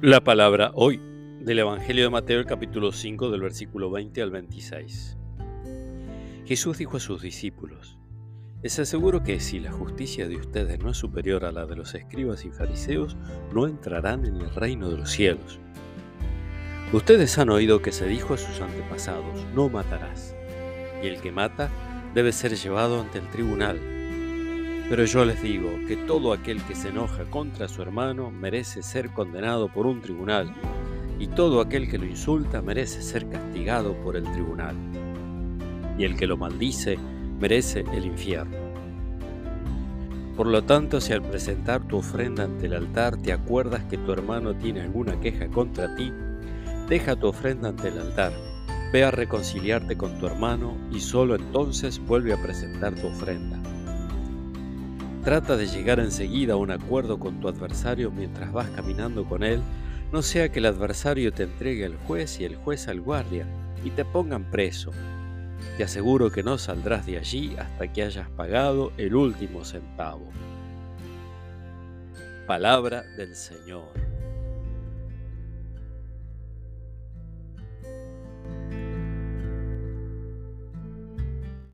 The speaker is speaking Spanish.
La palabra hoy del Evangelio de Mateo, el capítulo 5, del versículo 20 al 26. Jesús dijo a sus discípulos, Les aseguro que si la justicia de ustedes no es superior a la de los escribas y fariseos, no entrarán en el reino de los cielos. Ustedes han oído que se dijo a sus antepasados, no matarás, y el que mata debe ser llevado ante el tribunal pero yo les digo que todo aquel que se enoja contra su hermano merece ser condenado por un tribunal, y todo aquel que lo insulta merece ser castigado por el tribunal. Y el que lo maldice merece el infierno. Por lo tanto, si al presentar tu ofrenda ante el altar te acuerdas que tu hermano tiene alguna queja contra ti, deja tu ofrenda ante el altar, ve a reconciliarte con tu hermano y solo entonces vuelve a presentar tu ofrenda. Trata de llegar enseguida a un acuerdo con tu adversario mientras vas caminando con él, no sea que el adversario te entregue al juez y el juez al guardia y te pongan preso. Te aseguro que no saldrás de allí hasta que hayas pagado el último centavo. Palabra del Señor.